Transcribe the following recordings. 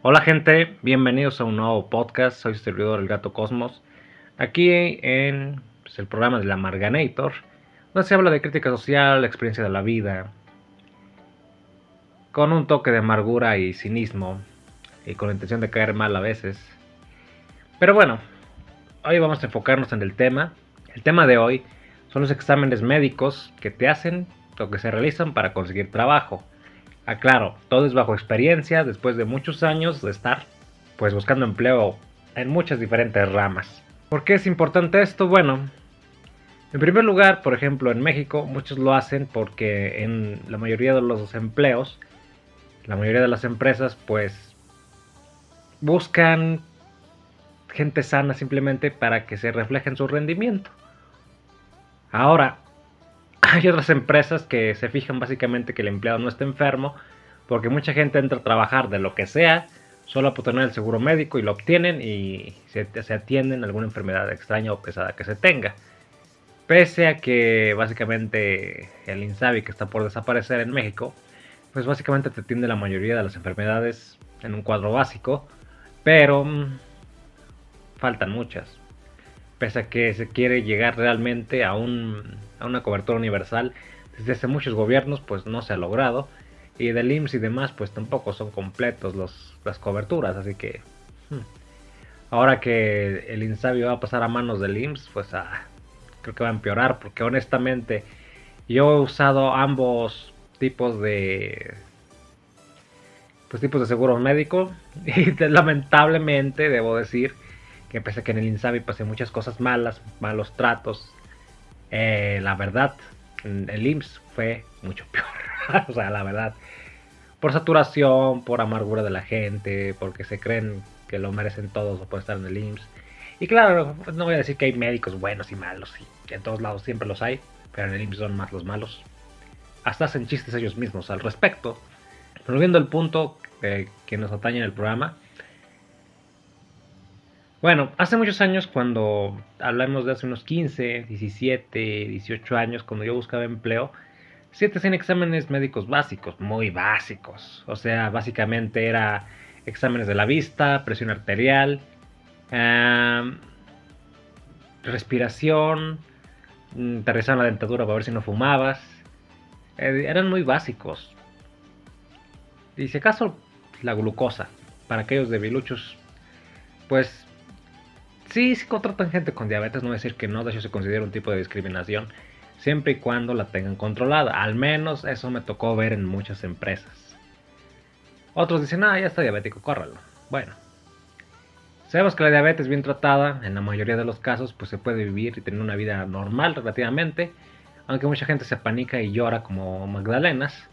Hola gente, bienvenidos a un nuevo podcast, soy su servidor El Gato Cosmos, aquí en pues, el programa de la Marganator, donde se habla de crítica social, experiencia de la vida, con un toque de amargura y cinismo, y con la intención de caer mal a veces. Pero bueno, hoy vamos a enfocarnos en el tema. El tema de hoy son los exámenes médicos que te hacen o que se realizan para conseguir trabajo. Aclaro, todo es bajo experiencia después de muchos años de estar pues buscando empleo en muchas diferentes ramas. ¿Por qué es importante esto? Bueno, en primer lugar, por ejemplo, en México muchos lo hacen porque en la mayoría de los empleos, la mayoría de las empresas pues buscan gente sana simplemente para que se refleje en su rendimiento. Ahora, hay otras empresas que se fijan básicamente que el empleado no esté enfermo, porque mucha gente entra a trabajar de lo que sea, solo por tener el seguro médico y lo obtienen y se, atienden a alguna enfermedad extraña o pesada que se tenga. Pese a que básicamente el INSABI que está por desaparecer en México, pues básicamente te atiende la mayoría de las enfermedades en un cuadro básico, pero mm, faltan muchas pese a que se quiere llegar realmente a, un, a una cobertura universal desde hace muchos gobiernos, pues no se ha logrado. Y del IMSS y demás, pues tampoco son completos los, las coberturas, así que... Hmm. Ahora que el INSABI va a pasar a manos del IMSS, pues ah, creo que va a empeorar, porque honestamente yo he usado ambos tipos de pues tipos de seguro médico y lamentablemente debo decir que pese que en el Insabi pasé muchas cosas malas, malos tratos, eh, la verdad, el IMSS fue mucho peor. o sea, la verdad, por saturación, por amargura de la gente, porque se creen que lo merecen todos o pueden estar en el IMSS. Y claro, no voy a decir que hay médicos buenos y malos, en todos lados siempre los hay, pero en el IMSS son más los malos. Hasta hacen chistes ellos mismos al respecto. Pero viendo el punto eh, que nos atañe en el programa, bueno, hace muchos años, cuando hablamos de hace unos 15, 17, 18 años, cuando yo buscaba empleo, sí te hacían exámenes médicos básicos, muy básicos. O sea, básicamente era exámenes de la vista, presión arterial, respiración, mm, te la dentadura para ver si no fumabas. Eh, eran muy básicos. Y si acaso la glucosa, para aquellos debiluchos, pues Sí, sí contratan gente con diabetes, no voy decir que no, de hecho se considera un tipo de discriminación, siempre y cuando la tengan controlada. Al menos eso me tocó ver en muchas empresas. Otros dicen, ah, ya está diabético, córralo. Bueno, sabemos que la diabetes bien tratada, en la mayoría de los casos, pues se puede vivir y tener una vida normal relativamente, aunque mucha gente se apanica y llora como Magdalenas.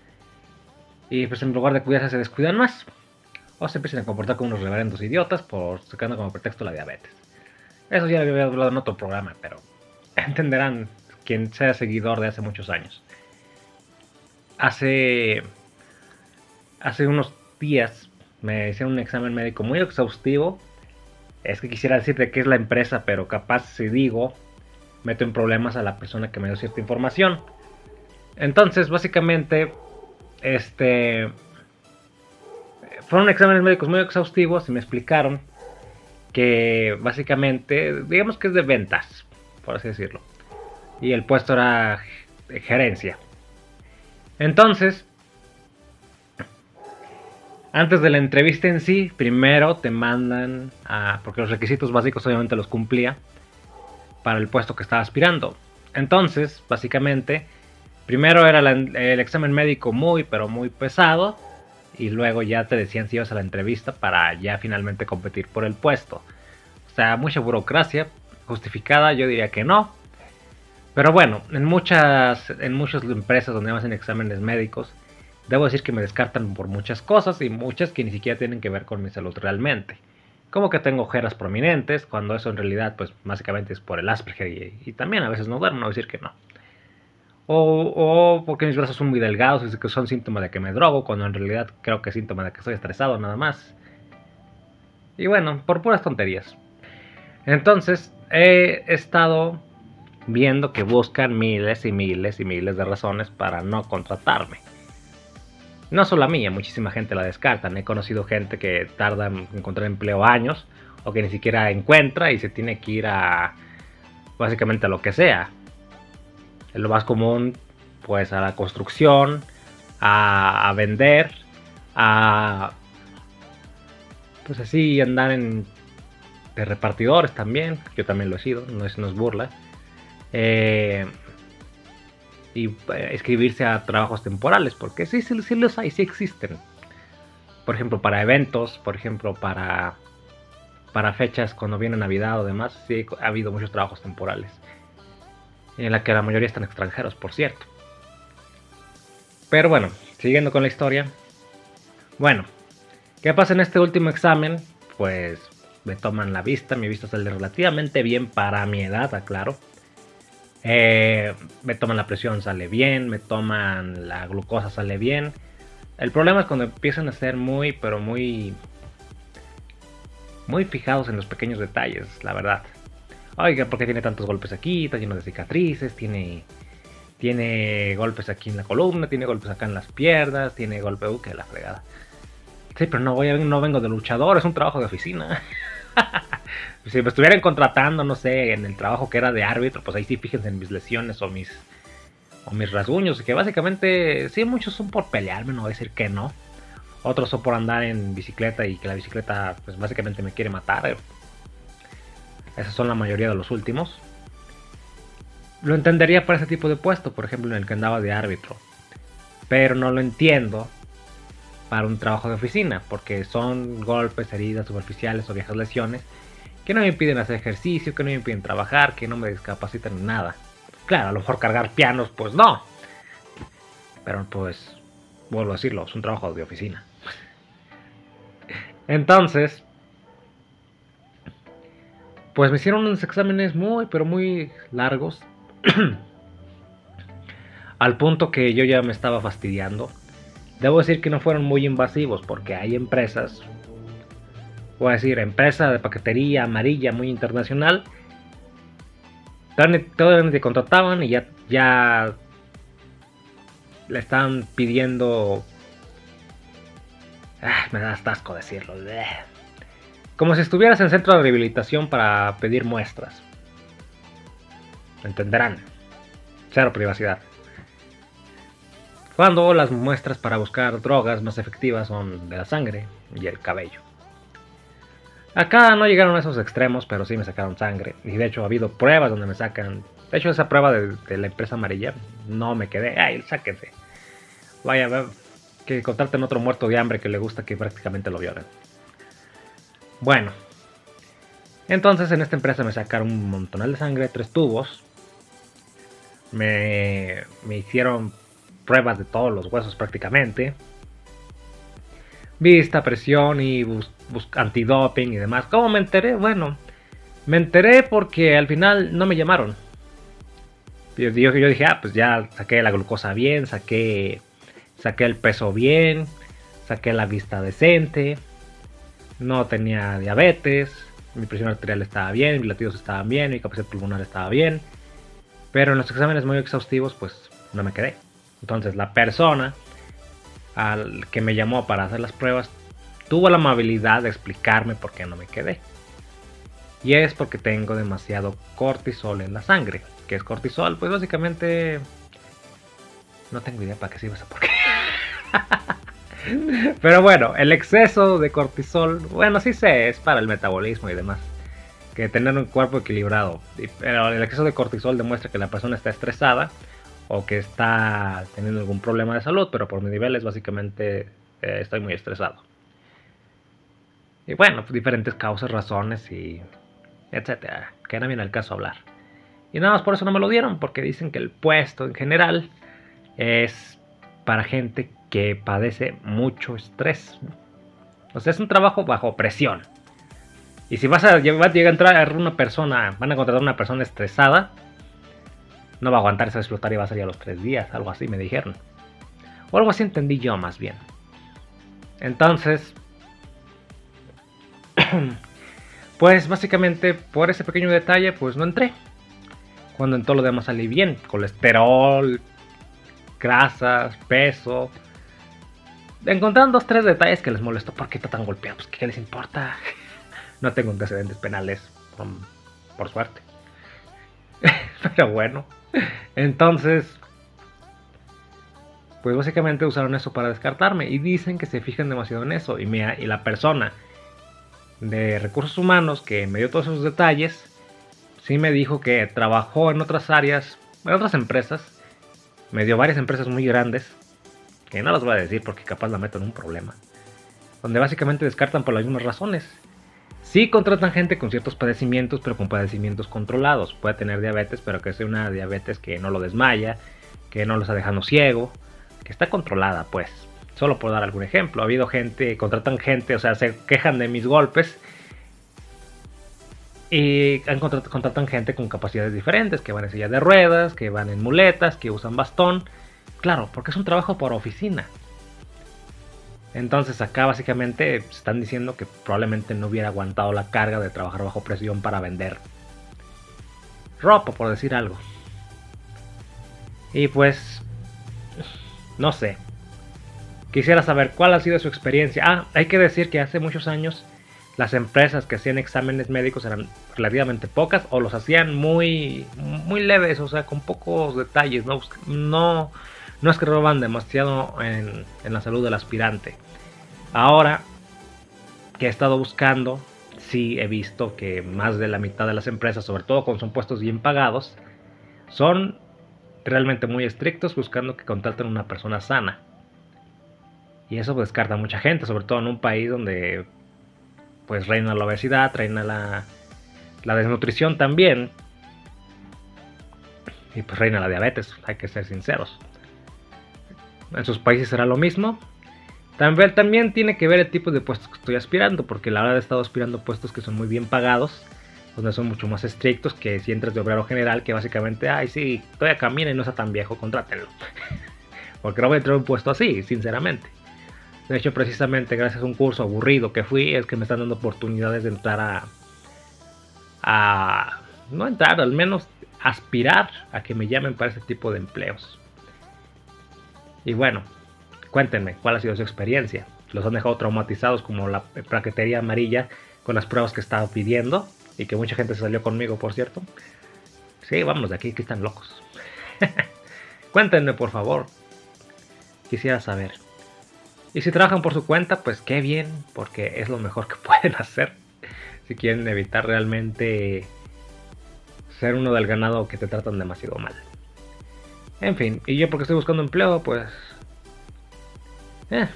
Y pues en lugar de cuidarse se descuidan más. O se empiezan a comportar como unos reverendos idiotas por sacando como pretexto la diabetes. Eso ya lo había hablado en otro programa, pero entenderán quien sea seguidor de hace muchos años. Hace, hace unos días me hice un examen médico muy exhaustivo. Es que quisiera decirte qué es la empresa, pero capaz si digo, meto en problemas a la persona que me dio cierta información. Entonces, básicamente, este fueron exámenes médicos muy exhaustivos y me explicaron que básicamente, digamos que es de ventas, por así decirlo. Y el puesto era gerencia. Entonces, antes de la entrevista en sí, primero te mandan a, porque los requisitos básicos obviamente los cumplía, para el puesto que estaba aspirando. Entonces, básicamente, primero era el examen médico muy, pero muy pesado y luego ya te decían si ibas a la entrevista para ya finalmente competir por el puesto. O sea, mucha burocracia justificada, yo diría que no. Pero bueno, en muchas, en muchas empresas donde hacen exámenes médicos, debo decir que me descartan por muchas cosas y muchas que ni siquiera tienen que ver con mi salud realmente. Como que tengo ojeras prominentes, cuando eso en realidad, pues básicamente es por el Asperger y, también a veces no duermo, no decir que no. O, porque mis brazos son muy delgados y que son síntomas de que me drogo, cuando en realidad creo que es síntoma de que estoy estresado nada más. Y bueno, por puras tonterías. Entonces, he estado viendo que buscan miles y miles y miles de razones para no contratarme. No solo a mí, muchísima gente la descartan. He conocido gente que tarda en encontrar empleo años o que ni siquiera encuentra y se tiene que ir a básicamente a lo que sea. Lo más común, pues a la construcción, a, vender, a pues así andar en de repartidores también, yo también lo he sido, no es, no burla. Eh, y eh, escribirse a trabajos temporales, porque sí, sí, sí los hay, sí existen. Por ejemplo, para eventos, por ejemplo, para, para fechas cuando viene Navidad o demás, sí ha habido muchos trabajos temporales. En la que la mayoría están extranjeros, por cierto. Pero bueno, siguiendo con la historia. Bueno, ¿qué pasa en este último examen? Pues me toman la vista, mi vista sale relativamente bien para mi edad, aclaro. Eh, me toman la presión, sale bien, me toman la glucosa, sale bien. El problema es cuando empiezan a ser muy, pero muy, muy fijados en los pequeños detalles, la verdad. Oiga, ¿por qué tiene tantos golpes aquí? Está lleno de cicatrices, tiene, tiene golpes aquí en la columna, tiene golpes acá en las piernas, tiene golpe, uh, que la fregada. Sí, pero no, voy a, no vengo de luchador, es un trabajo de oficina. si me estuvieran contratando, no sé, en el trabajo que era de árbitro, pues ahí sí fíjense en mis lesiones o mis o mis rasguños, que básicamente sí muchos son por pelearme, no voy a decir que no. Otros son por andar en bicicleta y que la bicicleta pues básicamente me quiere matar. Esas son la mayoría de los últimos. Lo entendería para ese tipo de puesto, por ejemplo, en el que andaba de árbitro. Pero no lo entiendo para un trabajo de oficina, porque son golpes, heridas superficiales o viejas lesiones que no me impiden hacer ejercicio, que no me impiden trabajar, que no me discapacitan en nada. Claro, a lo mejor cargar pianos, pues no. Pero pues, vuelvo a decirlo, es un trabajo de oficina. Entonces, pues me hicieron unos exámenes muy, pero muy largos. Al punto que yo ya me estaba fastidiando. Debo decir que no fueron muy invasivos porque hay empresas, voy a decir, empresa de paquetería amarilla muy internacional, todavía te contrataban y ya, ya le estaban pidiendo... Ah, me da asco decirlo. Como si estuvieras en centro de rehabilitación para pedir muestras. Entenderán. Cero privacidad. Cuando las muestras para buscar drogas más efectivas son de la sangre y el cabello. Acá no llegaron a esos extremos, pero sí me sacaron sangre. Y de hecho ha habido pruebas donde me sacan. De hecho, esa prueba de, la empresa amarilla no me quedé. ¡Ay, sáquense! Vaya, que en otro muerto de hambre que le gusta que prácticamente lo violen. Bueno, entonces en esta empresa me sacaron un montonal de sangre, tres tubos. Me, me hicieron pruebas de todos los huesos prácticamente. Vista, presión y bus, antidoping y demás. ¿Cómo me enteré? Bueno, me enteré porque al final no me llamaron. Yo, yo dije, ah, pues ya saqué la glucosa bien, saqué, saqué el peso bien, saqué la vista decente, no tenía diabetes, mi presión arterial estaba bien, mis latidos estaban bien, mi capacidad pulmonar estaba bien. Pero en los exámenes muy exhaustivos, pues no me quedé. Entonces la persona al que me llamó para hacer las pruebas tuvo la amabilidad de explicarme por qué no me quedé. Y es porque tengo demasiado cortisol en la sangre. ¿Qué es cortisol? Pues básicamente no tengo idea para qué sirve esa qué. Pero bueno, el exceso de cortisol, bueno, sí sé, es para el metabolismo y demás. Que tener un cuerpo equilibrado. Pero el exceso de cortisol demuestra que la persona está estresada o que está teniendo algún problema de salud, pero por mis niveles básicamente eh, estoy muy estresado. Y bueno, pues diferentes causas, razones y etcétera, que no viene al caso hablar. Y nada más por eso no me lo dieron, porque dicen que el puesto en general es para gente que padece mucho estrés. O sea, es un trabajo bajo presión. Y si vas a, llegar a entrar una persona, van a contratar a una persona estresada, no va a aguantar esa explotar y va a salir a los tres días, algo así me dijeron. O algo así entendí yo más bien. Entonces, pues básicamente por ese pequeño detalle, pues no entré. Cuando en todo lo demás salí bien, colesterol, grasas, peso, encontraron dos, tres detalles que les molestó. ¿Por qué está tan golpeado? Pues, ¿qué les importa? no tengo antecedentes penales, por suerte. Pero bueno, entonces, pues básicamente usaron eso para descartarme y dicen que se fijan demasiado en eso. Y, me, y la persona de recursos humanos que me dio todos esos detalles, sí me dijo que trabajó en otras áreas, en otras empresas, me dio varias empresas muy grandes, que no las voy a decir porque capaz la meto en un problema, donde básicamente descartan por las mismas razones. Sí contratan gente con ciertos padecimientos, pero con padecimientos controlados. Puede tener diabetes, pero que sea una diabetes que no lo desmaya, que no lo está dejando ciego, que está controlada, pues. Solo por dar algún ejemplo. Ha habido gente, contratan gente, o sea, se quejan de mis golpes. Y contratan gente con capacidades diferentes, que van en silla de ruedas, que van en muletas, que usan bastón. Claro, porque es un trabajo por oficina. Entonces acá básicamente están diciendo que probablemente no hubiera aguantado la carga de trabajar bajo presión para vender ropa, por decir algo. Y pues, no sé. Quisiera saber cuál ha sido su experiencia. Ah, hay que decir que hace muchos años las empresas que hacían exámenes médicos eran relativamente pocas o los hacían muy, muy leves, o sea, con pocos detalles. No, no, no es que roban demasiado en, en la salud del aspirante. Ahora que he estado buscando, sí he visto que más de la mitad de las empresas, sobre todo cuando son puestos bien pagados, son realmente muy estrictos buscando que contraten una persona sana. Y eso descarta a mucha gente, sobre todo en un país donde pues reina la obesidad, reina la, la desnutrición también. Y pues reina la diabetes, hay que ser sinceros. En sus países será lo mismo, también, también tiene que ver el tipo de puestos que estoy aspirando, porque la verdad he estado aspirando puestos que son muy bien pagados, donde son mucho más estrictos que si entras de obrero general, que básicamente, ay, sí, todavía camina y no está tan viejo, contrátenlo. porque no voy a entrar a un puesto así, sinceramente. De hecho, precisamente gracias a un curso aburrido que fui, es que me están dando oportunidades de entrar a. a. no entrar, al menos aspirar a que me llamen para ese tipo de empleos. Y bueno, Cuéntenme, ¿cuál ha sido su experiencia? ¿Los han dejado traumatizados como la plaquetería amarilla con las pruebas que estaba pidiendo? Y que mucha gente se salió conmigo, por cierto. Sí, vamos de aquí, que están locos. Cuéntenme, por favor. Quisiera saber. Y si trabajan por su cuenta, pues qué bien, porque es lo mejor que pueden hacer. Si quieren evitar realmente ser uno del ganado que te tratan demasiado mal. En fin, y yo porque estoy buscando empleo, pues eh,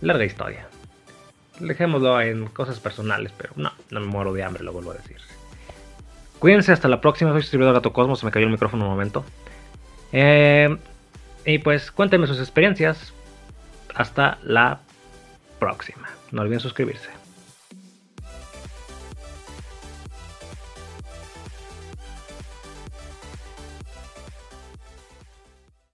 larga historia. Dejémoslo en cosas personales, pero no, no me muero de hambre, lo vuelvo a decir. Cuídense, hasta la próxima. Soy su servidor Gato Cosmos, se me cayó el micrófono un momento. Eh, y pues cuéntenme sus experiencias. Hasta la próxima. No olviden suscribirse.